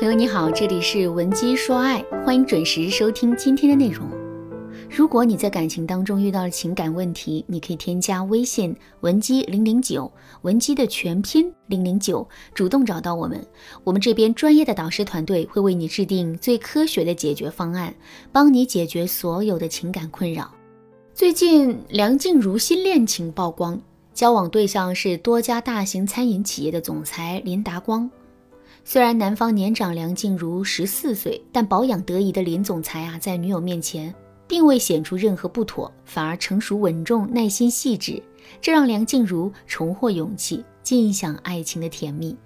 朋友你好，这里是文姬说爱，欢迎准时收听今天的内容。如果你在感情当中遇到了情感问题，你可以添加微信文姬零零九，文姬的全拼零零九，主动找到我们，我们这边专业的导师团队会为你制定最科学的解决方案，帮你解决所有的情感困扰。最近梁静茹新恋情曝光，交往对象是多家大型餐饮企业的总裁林达光。虽然男方年长梁静茹十四岁，但保养得宜的林总裁啊，在女友面前并未显出任何不妥，反而成熟稳重、耐心细致，这让梁静茹重获勇气，尽享爱情的甜蜜。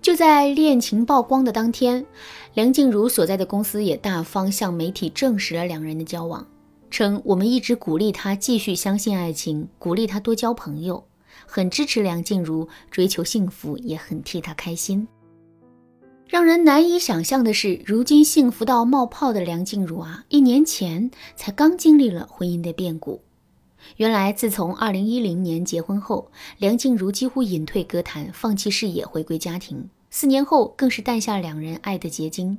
就在恋情曝光的当天，梁静茹所在的公司也大方向媒体证实了两人的交往，称我们一直鼓励她继续相信爱情，鼓励她多交朋友，很支持梁静茹追求幸福，也很替她开心。让人难以想象的是，如今幸福到冒泡的梁静茹啊，一年前才刚经历了婚姻的变故。原来，自从2010年结婚后，梁静茹几乎隐退歌坛，放弃事业，回归家庭。四年后，更是诞下两人爱的结晶。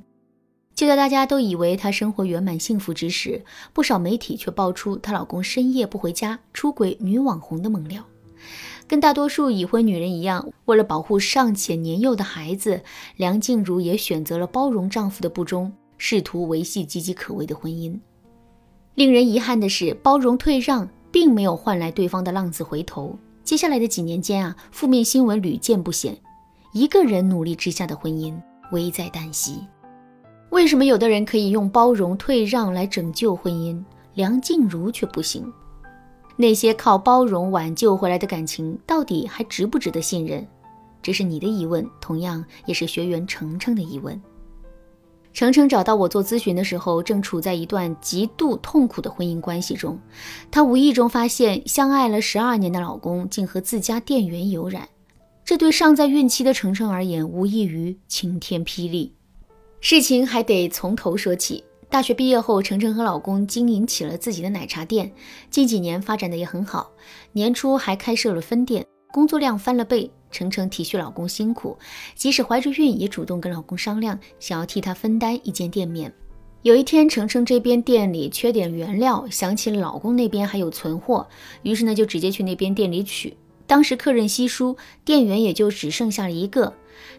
就在大家都以为她生活圆满幸福之时，不少媒体却爆出她老公深夜不回家、出轨女网红的猛料。跟大多数已婚女人一样，为了保护尚且年幼的孩子，梁静茹也选择了包容丈夫的不忠，试图维系岌岌可危的婚姻。令人遗憾的是，包容退让并没有换来对方的浪子回头。接下来的几年间啊，负面新闻屡见不鲜，一个人努力之下的婚姻危在旦夕。为什么有的人可以用包容退让来拯救婚姻，梁静茹却不行？那些靠包容挽救回来的感情，到底还值不值得信任？这是你的疑问，同样也是学员程程的疑问。程程找到我做咨询的时候，正处在一段极度痛苦的婚姻关系中。她无意中发现，相爱了十二年的老公竟和自家店员有染，这对尚在孕期的程程而言，无异于晴天霹雳。事情还得从头说起。大学毕业后，程程和老公经营起了自己的奶茶店，近几年发展的也很好。年初还开设了分店，工作量翻了倍。程程体恤老公辛苦，即使怀着孕，也主动跟老公商量，想要替他分担一间店面。有一天，程程这边店里缺点原料，想起老公那边还有存货，于是呢就直接去那边店里取。当时客人稀疏，店员也就只剩下了一个。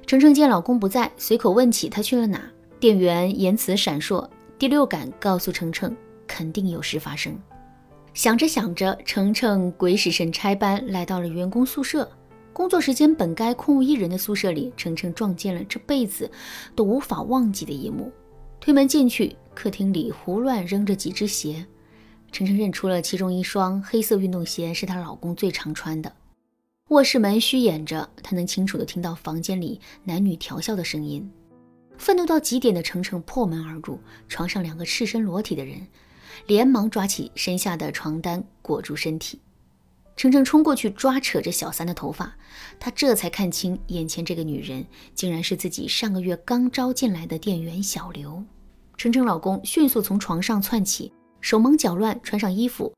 程程见老公不在，随口问起他去了哪，店员言辞闪烁。第六感告诉程程，肯定有事发生。想着想着，程程鬼使神差般来到了员工宿舍。工作时间本该空无一人的宿舍里，程程撞见了这辈子都无法忘记的一幕。推门进去，客厅里胡乱扔着几只鞋。程程认出了其中一双黑色运动鞋是她老公最常穿的。卧室门虚掩着，她能清楚地听到房间里男女调笑的声音。愤怒到极点的程程破门而入，床上两个赤身裸体的人，连忙抓起身下的床单裹住身体。程程冲过去抓扯着小三的头发，他这才看清眼前这个女人竟然是自己上个月刚招进来的店员小刘。程程老公迅速从床上窜起，手忙脚乱穿上衣服，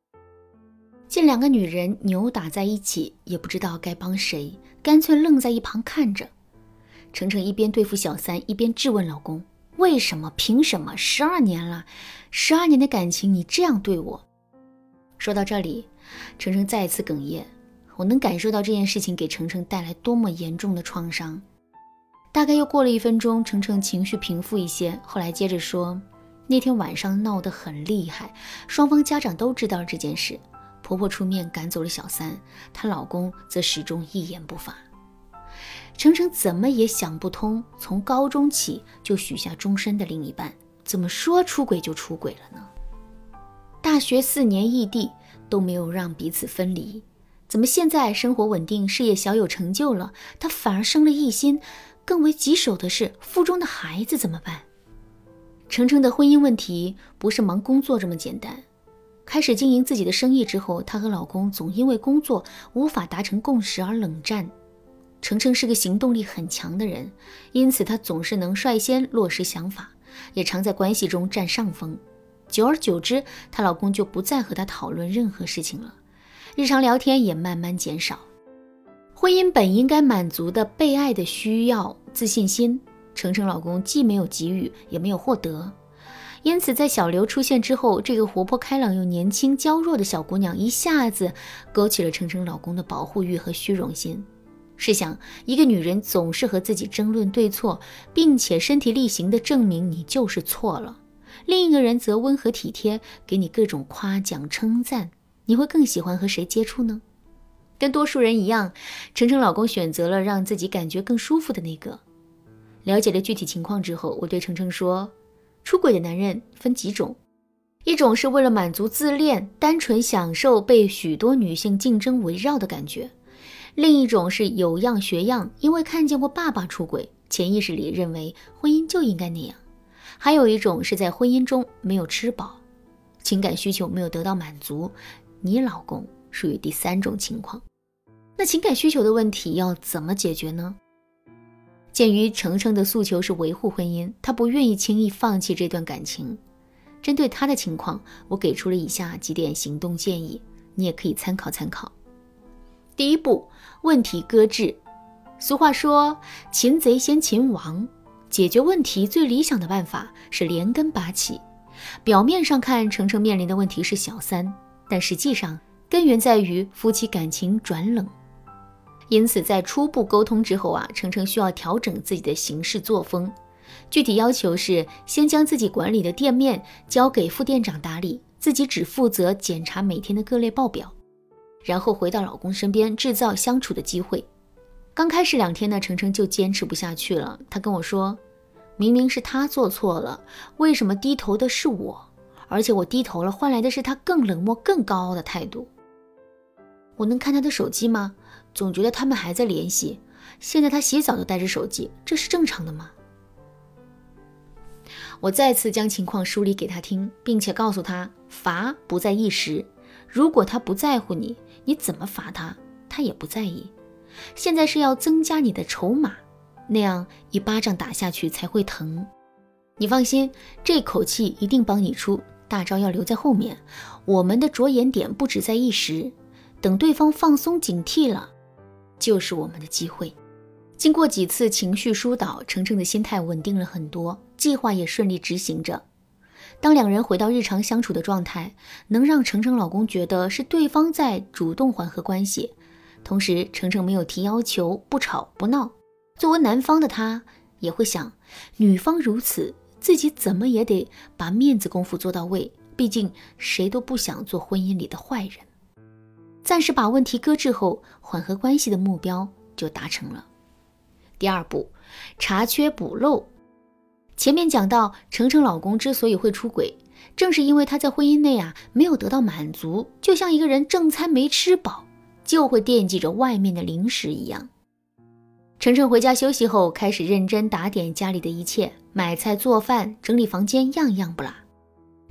见两个女人扭打在一起，也不知道该帮谁，干脆愣在一旁看着。程程一边对付小三，一边质问老公：“为什么？凭什么？十二年了，十二年的感情，你这样对我？”说到这里，程程再次哽咽。我能感受到这件事情给程程带来多么严重的创伤。大概又过了一分钟，程程情绪平复一些，后来接着说：“那天晚上闹得很厉害，双方家长都知道了这件事，婆婆出面赶走了小三，她老公则始终一言不发。”程程怎么也想不通，从高中起就许下终身的另一半，怎么说出轨就出轨了呢？大学四年异地都没有让彼此分离，怎么现在生活稳定，事业小有成就了，他反而生了异心？更为棘手的是，腹中的孩子怎么办？程程的婚姻问题不是忙工作这么简单。开始经营自己的生意之后，她和老公总因为工作无法达成共识而冷战。程程是个行动力很强的人，因此她总是能率先落实想法，也常在关系中占上风。久而久之，她老公就不再和她讨论任何事情了，日常聊天也慢慢减少。婚姻本应该满足的被爱的需要、自信心，程程老公既没有给予，也没有获得。因此，在小刘出现之后，这个活泼开朗又年轻娇弱的小姑娘一下子勾起了程程老公的保护欲和虚荣心。试想，一个女人总是和自己争论对错，并且身体力行地证明你就是错了；另一个人则温和体贴，给你各种夸奖称赞，你会更喜欢和谁接触呢？跟多数人一样，程程老公选择了让自己感觉更舒服的那个。了解了具体情况之后，我对程程说。出轨的男人分几种，一种是为了满足自恋，单纯享受被许多女性竞争围绕的感觉；另一种是有样学样，因为看见过爸爸出轨，潜意识里认为婚姻就应该那样；还有一种是在婚姻中没有吃饱，情感需求没有得到满足。你老公属于第三种情况。那情感需求的问题要怎么解决呢？鉴于程程的诉求是维护婚姻，他不愿意轻易放弃这段感情。针对他的情况，我给出了以下几点行动建议，你也可以参考参考。第一步，问题搁置。俗话说“擒贼先擒王”，解决问题最理想的办法是连根拔起。表面上看，程程面临的问题是小三，但实际上根源在于夫妻感情转冷。因此，在初步沟通之后啊，程程需要调整自己的行事作风。具体要求是：先将自己管理的店面交给副店长打理，自己只负责检查每天的各类报表，然后回到老公身边，制造相处的机会。刚开始两天呢，程程就坚持不下去了。他跟我说：“明明是他做错了，为什么低头的是我？而且我低头了，换来的是他更冷漠、更高傲的态度。我能看他的手机吗？”总觉得他们还在联系。现在他洗澡都带着手机，这是正常的吗？我再次将情况梳理给他听，并且告诉他，罚不在一时。如果他不在乎你，你怎么罚他，他也不在意。现在是要增加你的筹码，那样一巴掌打下去才会疼。你放心，这口气一定帮你出，大招要留在后面。我们的着眼点不止在一时，等对方放松警惕了。就是我们的机会。经过几次情绪疏导，程程的心态稳定了很多，计划也顺利执行着。当两人回到日常相处的状态，能让程程老公觉得是对方在主动缓和关系，同时程程没有提要求，不吵不闹。作为男方的他，也会想，女方如此，自己怎么也得把面子功夫做到位。毕竟谁都不想做婚姻里的坏人。暂时把问题搁置后，缓和关系的目标就达成了。第二步，查缺补漏。前面讲到，程程老公之所以会出轨，正是因为他在婚姻内啊没有得到满足，就像一个人正餐没吃饱，就会惦记着外面的零食一样。程程回家休息后，开始认真打点家里的一切，买菜、做饭、整理房间，样样不落。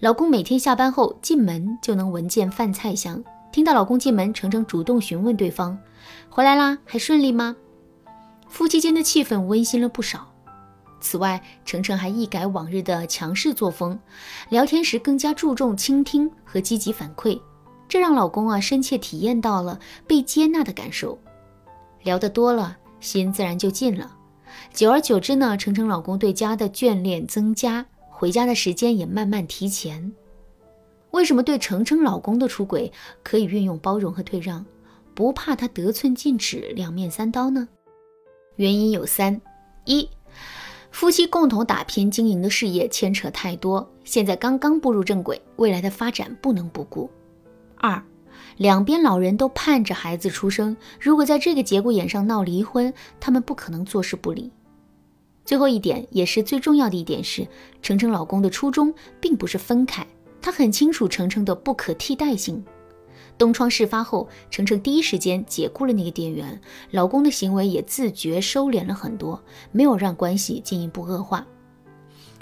老公每天下班后进门就能闻见饭菜香。听到老公进门，程程主动询问对方：“回来啦，还顺利吗？”夫妻间的气氛温馨了不少。此外，程程还一改往日的强势作风，聊天时更加注重倾听和积极反馈，这让老公啊深切体验到了被接纳的感受。聊得多了，心自然就近了。久而久之呢，程程老公对家的眷恋增加，回家的时间也慢慢提前。为什么对程程老公的出轨可以运用包容和退让，不怕他得寸进尺、两面三刀呢？原因有三：一、夫妻共同打拼经营的事业牵扯太多，现在刚刚步入正轨，未来的发展不能不顾；二、两边老人都盼着孩子出生，如果在这个节骨眼上闹离婚，他们不可能坐视不理。最后一点也是最重要的一点是，程程老公的初衷并不是分开。他很清楚程程的不可替代性。东窗事发后，程程第一时间解雇了那个店员，老公的行为也自觉收敛了很多，没有让关系进一步恶化。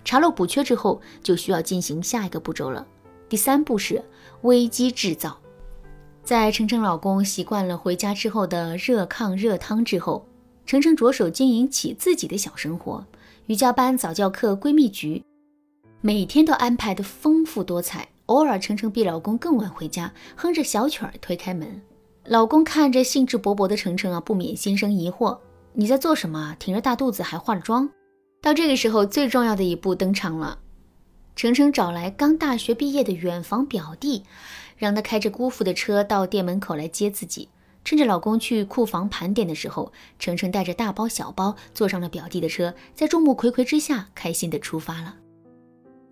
查漏补缺之后，就需要进行下一个步骤了。第三步是危机制造。在程程老公习惯了回家之后的热炕热汤之后，程程着手经营起自己的小生活：瑜伽班、早教课、闺蜜局。每天都安排的丰富多彩，偶尔程程比老公更晚回家，哼着小曲儿推开门。老公看着兴致勃勃的程程啊，不免心生疑惑：你在做什么？挺着大肚子还化了妆？到这个时候，最重要的一步登场了。程程找来刚大学毕业的远房表弟，让他开着姑父的车到店门口来接自己。趁着老公去库房盘点的时候，程程带着大包小包坐上了表弟的车，在众目睽睽之下，开心的出发了。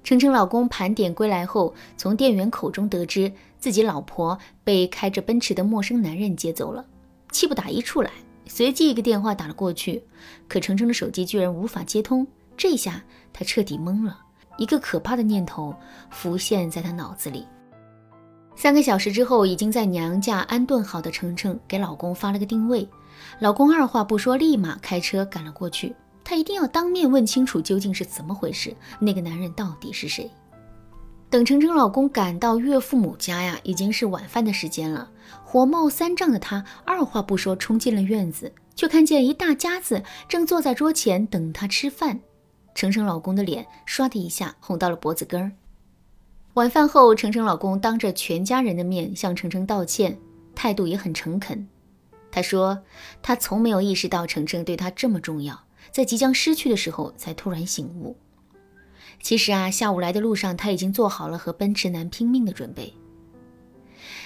程程老公盘点归来后，从店员口中得知自己老婆被开着奔驰的陌生男人接走了，气不打一处来，随即一个电话打了过去，可程程的手机居然无法接通，这下他彻底懵了，一个可怕的念头浮现在他脑子里。三个小时之后，已经在娘家安顿好的程程给老公发了个定位，老公二话不说，立马开车赶了过去。他一定要当面问清楚究竟是怎么回事，那个男人到底是谁？等程程老公赶到岳父母家呀，已经是晚饭的时间了。火冒三丈的他二话不说冲进了院子，却看见一大家子正坐在桌前等他吃饭。程程老公的脸唰的一下红到了脖子根儿。晚饭后，程程老公当着全家人的面向程程道歉，态度也很诚恳。他说：“他从没有意识到程程对他这么重要，在即将失去的时候才突然醒悟。其实啊，下午来的路上他已经做好了和奔驰男拼命的准备。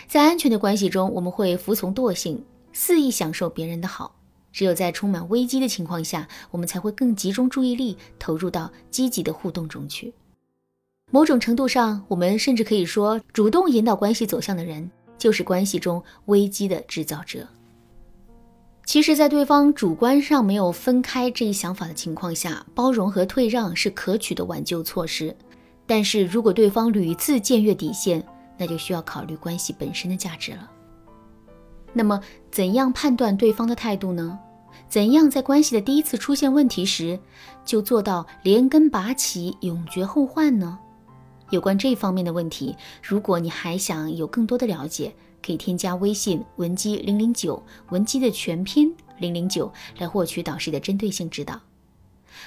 在安全的关系中，我们会服从惰性，肆意享受别人的好；只有在充满危机的情况下，我们才会更集中注意力，投入到积极的互动中去。”某种程度上，我们甚至可以说，主动引导关系走向的人，就是关系中危机的制造者。其实，在对方主观上没有分开这一想法的情况下，包容和退让是可取的挽救措施。但是如果对方屡次僭越底线，那就需要考虑关系本身的价值了。那么，怎样判断对方的态度呢？怎样在关系的第一次出现问题时，就做到连根拔起，永绝后患呢？有关这方面的问题，如果你还想有更多的了解，可以添加微信文姬零零九，文姬的全拼零零九，来获取导师的针对性指导。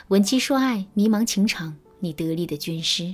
文姬说爱，迷茫情场，你得力的军师。